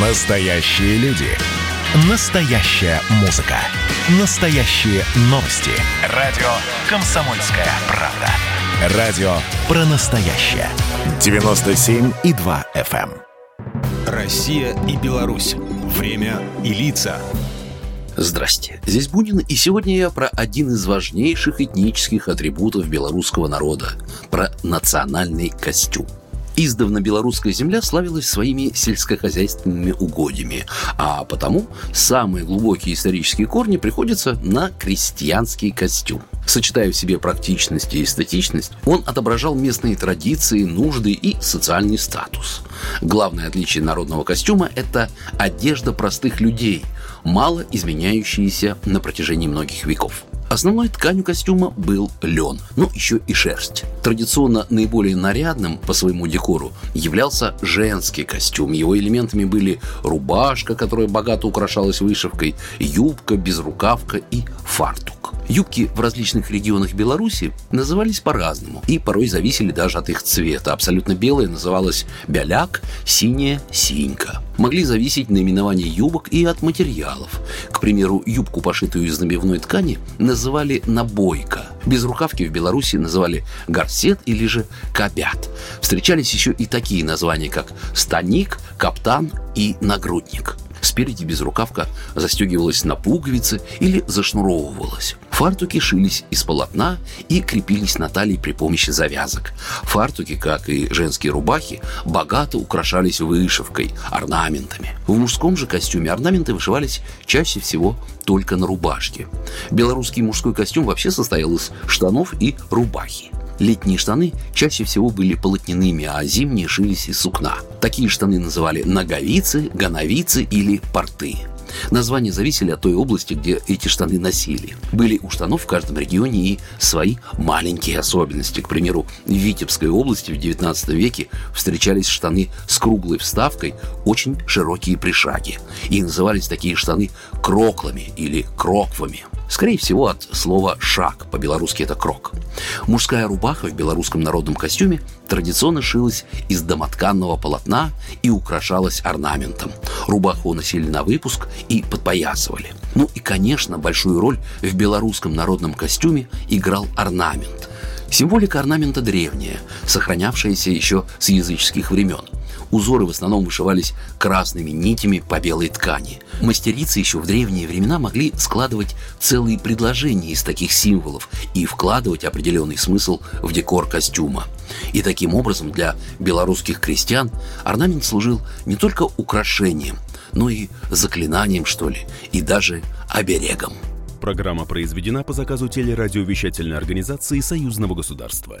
Настоящие люди. Настоящая музыка. Настоящие новости. Радио «Комсомольская правда». Радио про настоящее. 97,2 FM. эм. Россия и Беларусь. Время и лица. Здрасте, здесь Бунин, и сегодня я про один из важнейших этнических атрибутов белорусского народа, про национальный костюм. Издавна белорусская земля славилась своими сельскохозяйственными угодьями, а потому самые глубокие исторические корни приходятся на крестьянский костюм. Сочетая в себе практичность и эстетичность, он отображал местные традиции, нужды и социальный статус. Главное отличие народного костюма – это одежда простых людей, мало изменяющаяся на протяжении многих веков. Основной тканью костюма был лен, ну еще и шерсть. Традиционно наиболее нарядным по своему декору являлся женский костюм. Его элементами были рубашка, которая богато украшалась вышивкой, юбка, безрукавка и фартук. Юбки в различных регионах Беларуси назывались по-разному и порой зависели даже от их цвета. Абсолютно белая называлась бяляк, синяя – синька. Могли зависеть наименования юбок и от материалов. К примеру, юбку, пошитую из набивной ткани, называли набойка. Без рукавки в Беларуси называли горсет или же кабят. Встречались еще и такие названия, как станик, каптан и нагрудник. Спереди безрукавка застегивалась на пуговицы или зашнуровывалась. Фартуки шились из полотна и крепились на талии при помощи завязок. Фартуки, как и женские рубахи, богато украшались вышивкой, орнаментами. В мужском же костюме орнаменты вышивались чаще всего только на рубашке. Белорусский мужской костюм вообще состоял из штанов и рубахи. Летние штаны чаще всего были полотняными, а зимние шились из сукна. Такие штаны называли ноговицы, гоновицы или порты. Названия зависели от той области, где эти штаны носили. Были у штанов в каждом регионе и свои маленькие особенности. К примеру, в Витебской области в XIX веке встречались штаны с круглой вставкой, очень широкие пришаги. И назывались такие штаны кроклами или кроквами. Скорее всего, от слова «шаг», по-белорусски это «крок». Мужская рубаха в белорусском народном костюме традиционно шилась из домотканного полотна и украшалась орнаментом. Рубаху носили на выпуск и подпоясывали. Ну и, конечно, большую роль в белорусском народном костюме играл орнамент. Символика орнамента древняя, сохранявшаяся еще с языческих времен – Узоры в основном вышивались красными нитями по белой ткани. Мастерицы еще в древние времена могли складывать целые предложения из таких символов и вкладывать определенный смысл в декор костюма. И таким образом для белорусских крестьян орнамент служил не только украшением, но и заклинанием, что ли, и даже оберегом. Программа произведена по заказу телерадиовещательной организации Союзного государства.